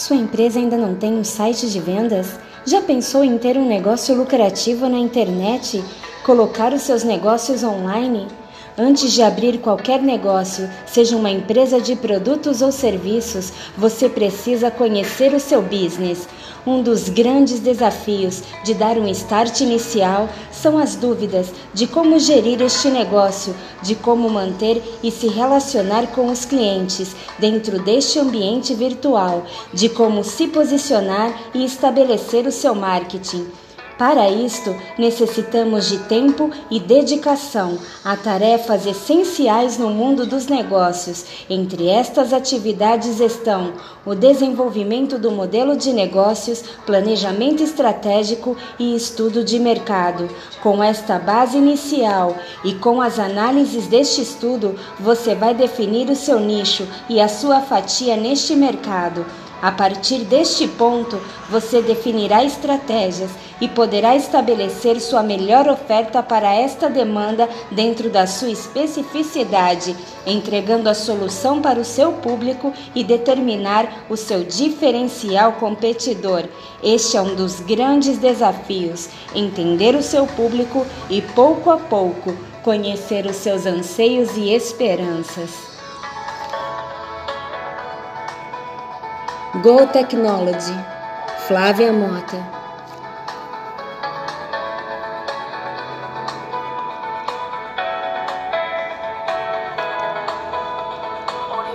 Sua empresa ainda não tem um site de vendas? Já pensou em ter um negócio lucrativo na internet? Colocar os seus negócios online? Antes de abrir qualquer negócio, seja uma empresa de produtos ou serviços, você precisa conhecer o seu business. Um dos grandes desafios de dar um start inicial são as dúvidas de como gerir este negócio, de como manter e se relacionar com os clientes dentro deste ambiente virtual, de como se posicionar e estabelecer o seu marketing. Para isto, necessitamos de tempo e dedicação a tarefas essenciais no mundo dos negócios. Entre estas atividades estão o desenvolvimento do modelo de negócios, planejamento estratégico e estudo de mercado. Com esta base inicial e com as análises deste estudo, você vai definir o seu nicho e a sua fatia neste mercado. A partir deste ponto, você definirá estratégias e poderá estabelecer sua melhor oferta para esta demanda dentro da sua especificidade, entregando a solução para o seu público e determinar o seu diferencial competidor. Este é um dos grandes desafios: entender o seu público e, pouco a pouco, conhecer os seus anseios e esperanças. Go Technology, Flávia Mota.